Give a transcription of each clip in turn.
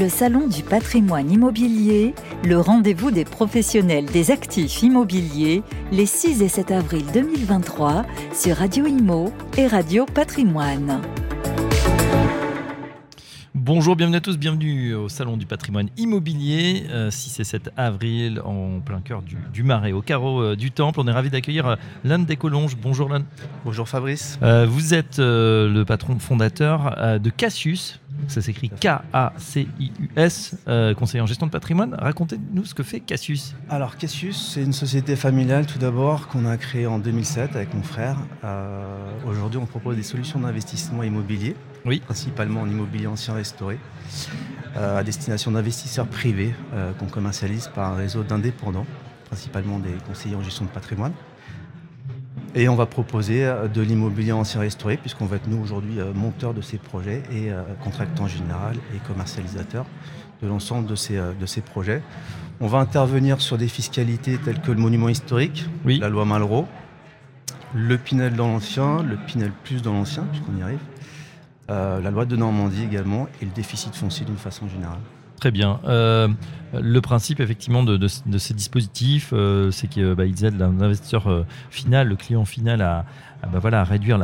Le Salon du patrimoine immobilier, le rendez-vous des professionnels des actifs immobiliers, les 6 et 7 avril 2023 sur Radio Imo et Radio Patrimoine. Bonjour, bienvenue à tous, bienvenue au Salon du patrimoine immobilier, 6 euh, et 7 avril, en plein cœur du, Marais, au carreau euh, du Temple. On est ravi d'accueillir euh, Lanne Descolonges. Bonjour Lanne. Bonjour Fabrice. vous êtes le patron fondateur de Cassius, ça s'écrit K-A-C-I-U-S, conseiller en gestion de patrimoine. Racontez-nous ce que fait Cassius. Alors Cassius, c'est une société familiale tout d'abord qu'on a créée en 2007 avec mon frère. Aujourd'hui, on propose des solutions d'investissement immobilier oui. principalement en immobilier ancien restauré, euh, à destination d'investisseurs privés euh, qu'on commercialise par un réseau d'indépendants, principalement des conseillers en gestion de patrimoine. Et on va proposer euh, de l'immobilier ancien restauré, puisqu'on va être nous aujourd'hui monteurs de ces projets et contractants général et commercialisateurs de l'ensemble de ces, de ces projets. On va intervenir sur des fiscalités telles que le monument historique, la loi Malraux, le Pinel dans l'ancien, le Pinel plus dans l'ancien, puisqu'on y arrive, euh, la loi de Normandie également et le déficit foncier d'une façon générale. Très bien. Euh, le principe effectivement de, ces dispositifs, euh, c'est qu'ils bah, aident l'investisseur final, le client final, à, bah, voilà, réduire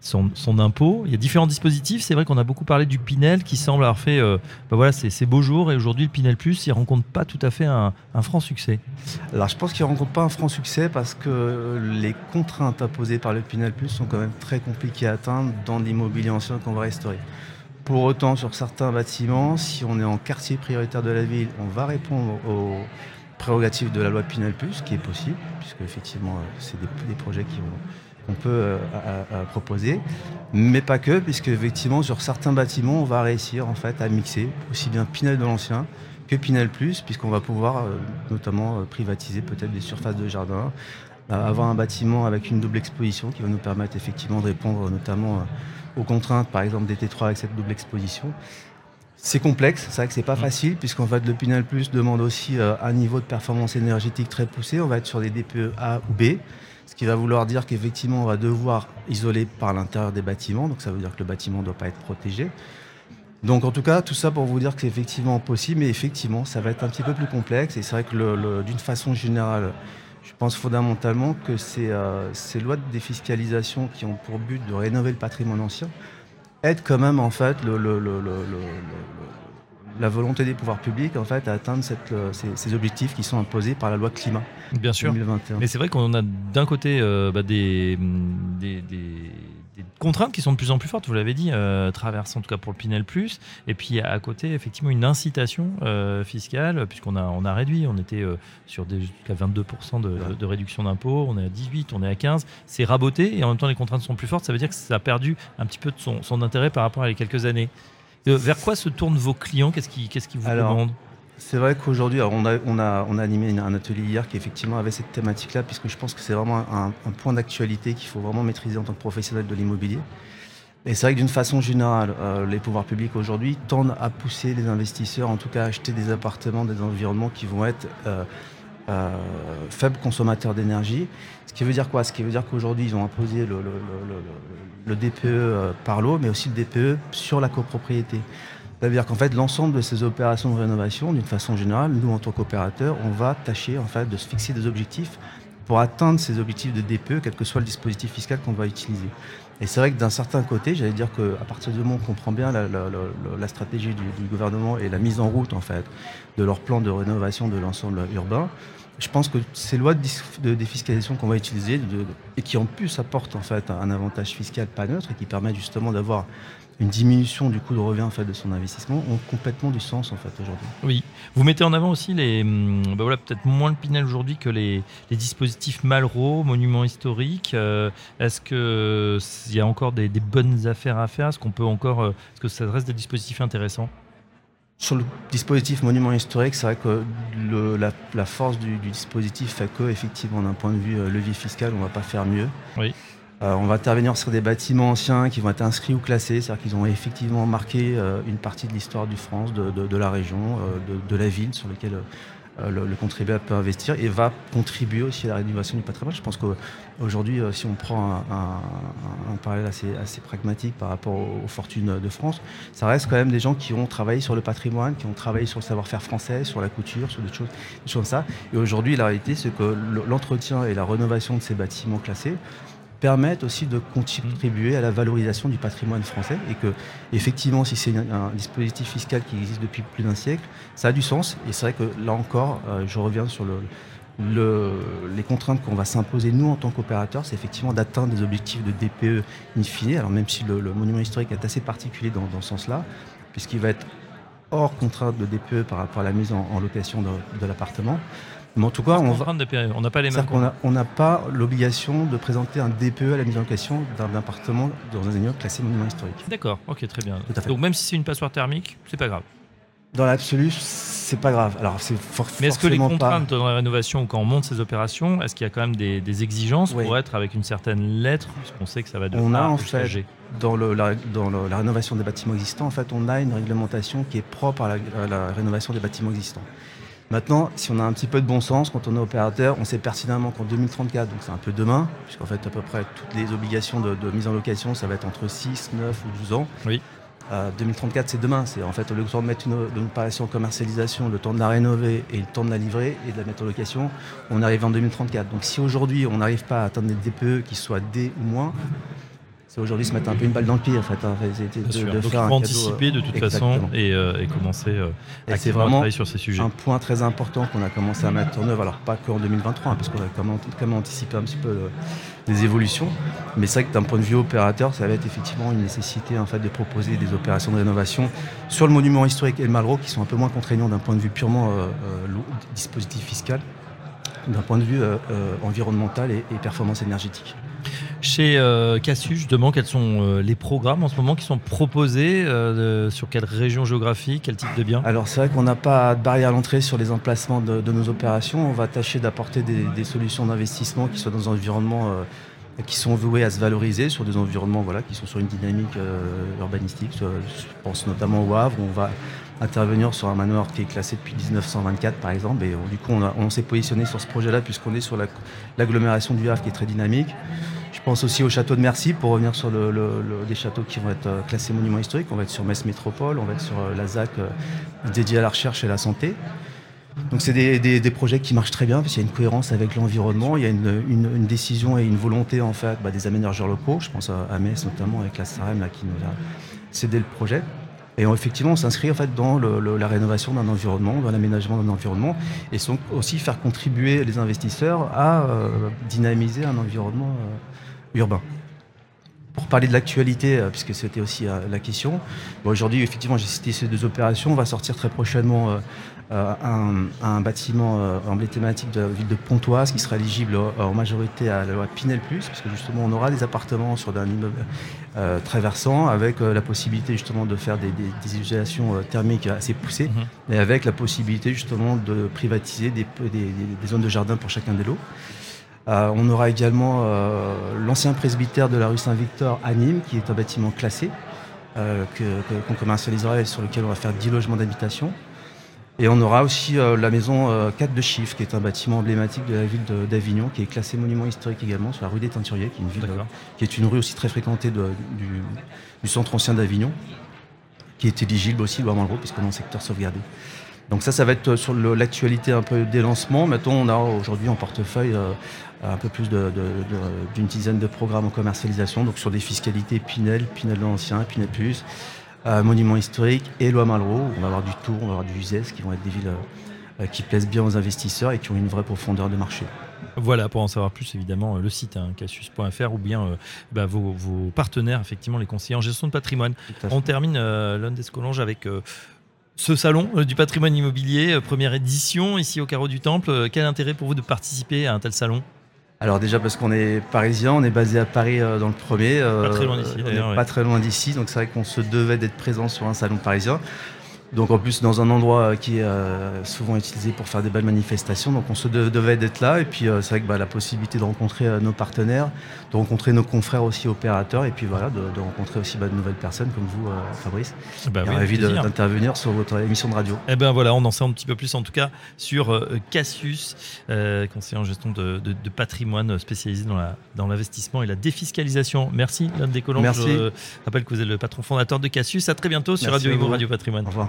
son, impôt. Il y a différents dispositifs. C'est vrai qu'on a beaucoup parlé du Pinel qui semble avoir fait euh, bah voilà, ces, beaux jours. Et aujourd'hui, le Pinel Plus, il ne rencontre pas tout à fait un, franc succès. Alors, je pense qu'il ne rencontre pas un franc succès parce que les contraintes imposées par le Pinel Plus sont quand même très compliquées à atteindre dans l'immobilier ancien qu'on va restaurer. Pour autant, sur certains bâtiments, si on est en quartier prioritaire de la ville, on va répondre aux prérogatives de la loi Pinel Plus, qui est possible, puisque effectivement, c'est des projets qu'on peut euh, proposer, mais pas que, puisque effectivement sur certains bâtiments, on va réussir en fait à mixer aussi bien Pinel de l'ancien que Pinel Plus, puisqu'on va pouvoir euh, notamment euh, privatiser peut-être des surfaces de jardin, avoir un bâtiment avec une double exposition qui va nous permettre effectivement de répondre notamment aux contraintes, par exemple des T3 avec cette double exposition. C'est complexe, c'est vrai que c'est pas mmh. facile, puisqu'en fait le Pinel Plus demande aussi un niveau de performance énergétique très poussé. On va être sur des DPE A ou B. Ce qui va vouloir dire qu'effectivement, on va devoir isoler par l'intérieur des bâtiments. Donc ça veut dire que le bâtiment ne doit pas être protégé. Donc en tout cas, tout ça pour vous dire que c'est effectivement possible, mais effectivement, ça va être un petit peu plus complexe. Et c'est vrai que d'une façon générale, je pense fondamentalement que euh, ces lois de défiscalisation qui ont pour but de rénover le patrimoine ancien aident quand même en fait le, la volonté des pouvoirs publics en fait à atteindre euh, ces, objectifs qui sont imposés par la loi climat. Bien sûr. Mais c'est vrai qu'on a d'un côté euh, bah, des, des, contraintes qui sont de plus en plus fortes, vous l'avez dit, euh, traversant en tout cas pour le Pinel Plus, et puis à côté effectivement une incitation fiscale, puisqu'on a, on a réduit, on était sur jusqu'à 22% de, réduction d'impôts, on est à 18, on est à 15, c'est raboté, et en même temps les contraintes sont plus fortes, ça veut dire que ça a perdu un petit peu de son, son intérêt par rapport à les quelques années. Euh, vers quoi se tournent vos clients? Qu'est-ce qu'ils qu'est-ce qui vous demandent c'est vrai qu'aujourd'hui, on a, on, a, on a animé un atelier hier qui effectivement avait cette thématique-là, puisque je pense que c'est vraiment un, point d'actualité qu'il faut vraiment maîtriser en tant que professionnel de l'immobilier. Et c'est vrai que d'une façon générale, euh, les pouvoirs publics aujourd'hui tendent à pousser les investisseurs, en tout cas à acheter des appartements, des environnements qui vont être euh, euh, faibles consommateurs d'énergie. Ce qui veut dire quoi? Ce qui veut dire qu'aujourd'hui, ils ont imposé le, DPE euh, par l'eau, mais aussi le DPE sur la copropriété. C'est-à-dire qu'en fait, l'ensemble de ces opérations de rénovation, d'une façon générale, nous, en tant qu'opérateurs, on va tâcher en fait, de se fixer des objectifs pour atteindre ces objectifs de DPE, quel que soit le dispositif fiscal qu'on va utiliser. Et c'est vrai que d'un certain côté, j'allais dire qu'à partir du moment où on comprend bien la, stratégie du, du, gouvernement et la mise en route en fait de leur plan de rénovation de l'ensemble urbain, je pense que ces lois de, défiscalisation qu'on va utiliser et qui en plus apportent en fait un avantage fiscal pas neutre et qui permettent justement d'avoir une diminution du coût de revient en fait, de son investissement ont complètement du sens en fait aujourd'hui. Oui, vous mettez en avant aussi les, bah voilà, peut-être moins le Pinel aujourd'hui que les, dispositifs Malraux, monuments historiques. Euh, est-ce qu'il y a encore des, bonnes affaires à faire? Est-ce qu'on peut encore, euh, est-ce que ça reste des dispositifs intéressants? Sur le dispositif monument historique, c'est vrai que la, force du, dispositif fait que, effectivement, d'un point de vue euh, levier fiscal, on ne va pas faire mieux. Euh, on va intervenir sur des bâtiments anciens qui vont être inscrits ou classés, c'est-à-dire qu'ils ont effectivement marqué euh, une partie de l'histoire du France, de, la région, de, la ville sur laquelle euh, le, contribuable peut investir et va contribuer aussi à la rénovation du patrimoine. Je pense qu'aujourd'hui, euh, si on prend un, parallèle assez, pragmatique par rapport aux, fortunes de France, ça reste quand même des gens qui ont travaillé sur le patrimoine, qui ont travaillé sur le savoir-faire français, sur la couture, sur des choses, des choses comme ça. Et aujourd'hui, la réalité, c'est que l'entretien et la rénovation de ces bâtiments classés permettent aussi de contribuer à la valorisation du patrimoine français et que effectivement si c'est un, dispositif fiscal qui existe depuis plus d'un siècle, ça a du sens et c'est vrai que là encore euh, je reviens sur le, les contraintes qu'on va s'imposer nous en tant qu'opérateurs, c'est effectivement d'atteindre des objectifs de DPE in fine, alors même si le, monument historique est assez particulier dans, ce sens-là, puisqu'il va être hors contrainte de DPE par rapport à la mise en, location de l'appartement. Mais en tout cas, on n'a pas les mêmes. On n'a pas l'obligation de présenter un DPE à la mise en location d'un appartement dans un immeuble classé monument historique. D'accord, ok, très bien. Donc même si c'est une passoire thermique, c'est pas grave. Dans l'absolu, c'est pas grave. Alors, c'est Mais est-ce que les contraintes dans la rénovation, quand on monte ces opérations, est-ce qu'il y a quand même des, exigences pour être avec une certaine lettre Puisqu'on sait que ça va devenir On a en fait, dans, la, rénovation des bâtiments existants, en fait, on a une réglementation qui est propre à la rénovation des bâtiments existants. Maintenant, si on a un petit peu de bon sens, quand on est opérateur, on sait pertinemment qu'en 2034, donc c'est un peu demain, puisqu'en fait à peu près toutes les obligations de, mise en location, ça va être entre 6, 9 ou 12 ans. Oui. 2034, euh, c'est demain. C'est en fait le temps de mettre une, une opération en commercialisation, le temps de la rénover et le temps de la livrer et de la mettre en location, on arrive en 2034. Donc si aujourd'hui on n'arrive pas à atteindre des DPE qui soient D ou moins, c'est aujourd'hui se mettre un peu une balle dans le pied en fait. Hein. De, Donc il faut anticiper de toute façon et, euh, commencer euh, à travailler sur ces sujets. Un point très important qu'on a commencé à mettre en œuvre, alors pas qu'en 2023, hein, parce qu'on a quand même, anticipé un petit peu euh, les évolutions, mais c'est vrai que d'un point de vue opérateur, ça va être effectivement une nécessité en fait de proposer des opérations de rénovation sur le monument historique et le Malraux qui sont un peu moins contraignants d'un point de vue purement dispositif fiscal, d'un point de vue environnemental et performance énergétique. Chez euh, Cassus, justement, quels sont euh, les programmes en ce moment qui sont proposés euh, Sur quelle région géographique Quel type de bien Alors, c'est vrai qu'on n'a pas de barrière à l'entrée sur les emplacements de, nos opérations. On va tâcher d'apporter des, solutions d'investissement qui soient dans un environnement qui sont voués à se valoriser sur des environnements voilà, qui sont sur une dynamique urbanistique. Je pense notamment au Havre, où on va intervenir sur un manoir qui est classé depuis 1924 par exemple. Et du coup, on s'est positionné sur ce projet-là puisqu'on est sur l'agglomération du Havre qui est très dynamique. Je pense aussi au château de Mercy pour revenir sur le, des châteaux qui vont être euh, classés monuments historiques. On va être sur Metz Métropole, on va être sur euh, la ZAC euh, dédiée à la recherche et à la santé. Donc c'est des, projets qui marchent très bien parce qu'il y a une cohérence avec l'environnement, il y a une, décision et une volonté en fait bah, des aménageurs locaux. Je pense à, Metz notamment avec la SAREM qui nous a cédé le projet. Et effectivement, on s'inscrit en fait dans la rénovation d'un environnement, dans l'aménagement d'un environnement, et aussi faire contribuer les investisseurs à dynamiser un environnement urbain. Pour parler de l'actualité, euh, puisque c'était aussi euh, la question, aujourd'hui, effectivement, j'ai cité ces deux opérations. On va sortir très prochainement euh, un, bâtiment emblématique de la ville de Pontoise qui sera éligible en majorité à la loi Pinel, parce que justement, on aura des appartements sur un immeuble très versant, avec la possibilité justement de faire des, des, thermiques assez poussées, mhm. et avec la possibilité justement de privatiser des, des zones de jardin pour chacun des lots. Euh, on aura également euh, l'ancien presbytère de la rue Saint-Victor à Nîmes, qui est un bâtiment classé, euh, qu'on commercialisera et sur lequel on va faire 10 logements d'habitation. Et on aura aussi la maison 4 de Chiffres, qui est un bâtiment emblématique de la ville d'Avignon, qui est classé monument historique également, sur la rue des Teinturiers, qui est une, ville, qui est une rue aussi très fréquentée du, centre ancien d'Avignon, qui est éligible aussi, le puisqu'on est en secteur sauvegardé. Donc ça, ça va être sur l'actualité un peu des lancements. Maintenant, on a aujourd'hui en portefeuille un peu plus d'une dizaine de programmes en commercialisation, donc sur des fiscalités Pinel, Pinel de l'Ancien, Pinel Plus, euh, Monuments historiques et Loi Malraux. On va avoir du Tour, on va avoir du Uzès, qui vont être des villes euh, qui plaisent bien aux investisseurs et qui ont une vraie profondeur de marché. Voilà, pour en savoir plus, évidemment, le site hein, cassius.fr ou bien euh, bah, vos, partenaires, effectivement, les conseillers en gestion de patrimoine. On termine euh, des avec ce salon du patrimoine immobilier, première édition ici au Carreau du Temple. quel intérêt pour vous de participer à un tel salon? Alors déjà parce qu'on est parisien, on est basé à Paris euh, dans le premier. Euh, pas très loin d'ici Pas très loin d'ici, donc c'est vrai qu'on se devait d'être présent sur un salon parisien. Donc en plus dans un endroit qui est souvent utilisé pour faire des belles manifestations. Donc on se devait d'être là et puis c'est vrai que bah, la possibilité de rencontrer nos partenaires, de rencontrer nos confrères aussi opérateurs et puis voilà de, rencontrer aussi bah, de nouvelles personnes comme vous Fabrice. Bah, oui, ravi d'intervenir sur votre émission de radio. Eh ben voilà, on en sait un petit peu plus en tout cas sur Cassius, conseiller en gestion de, patrimoine spécialisé dans l'investissement et la défiscalisation. Merci l'homme des Colombes. Merci. Je rappelle que vous êtes le patron fondateur de Cassius. À très bientôt sur Radio Imo, Radio Patrimoine. Au revoir.